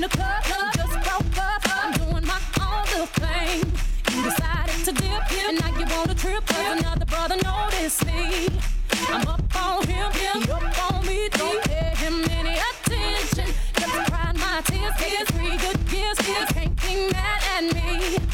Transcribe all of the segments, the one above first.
the club, club, just broke up. I'm doing my own little thing. You decided to dip, and now you want a trip, cause another brother noticed me. I'm up on him, he up on me, don't pay him any attention. Just cried my tears, tears, three good years, kids can't be mad at me.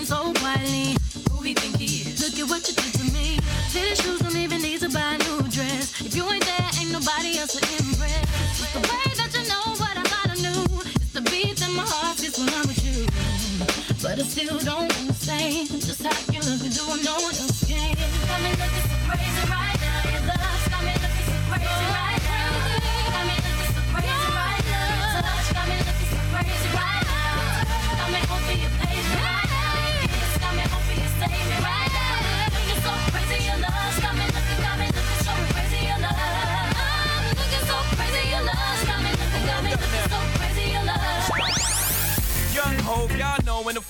to so quietly, who he think he is? Look at what you did to me. Fitted shoes don't even need to buy a new dress. If you ain't there, ain't nobody else to impress. The way that you know what I thought I knew. It's the beat that my heart gets when I'm with you. But I still don't understand just how you look and do what no one else can. Got me looking so crazy right now. Your love's got me looking so crazy right now.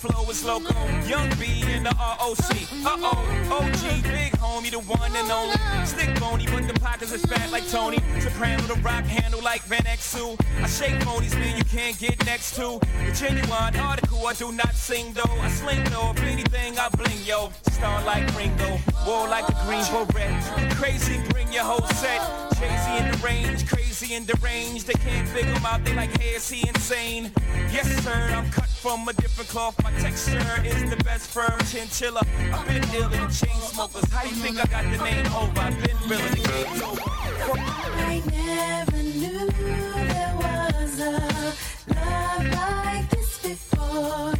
Flow is loco. Young B in the ROC. Uh oh, OG, big homie, the one and only. Stick bony, but the pockets is fat like Tony. Soprano, the rock handle like Van Exu. I shake phonies, man, you can't get next to. The genuine article, I do not sing though. I sling though, if anything, I bling yo. Star like Ringo, war like green beret. Crazy, bring your whole set. Crazy in the range, crazy in the range. They can't figure him out, they like, hey, is he insane? Yes, sir, I'm cut from a different cloth. My texture is the best firm chinchilla. I've been ill in chain smokers. How you think I got the name over? I've been real in. I never knew there was a love like this before.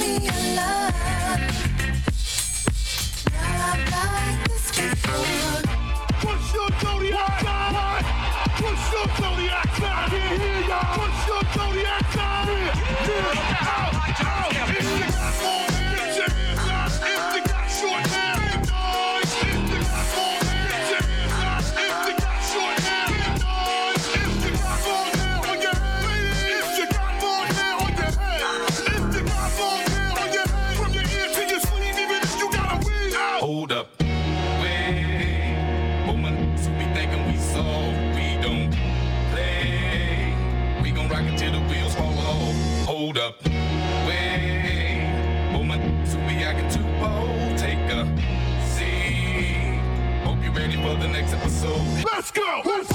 acting too bold. Take a seat. Hope you're ready for the next episode. Let's go. Let's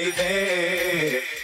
baby.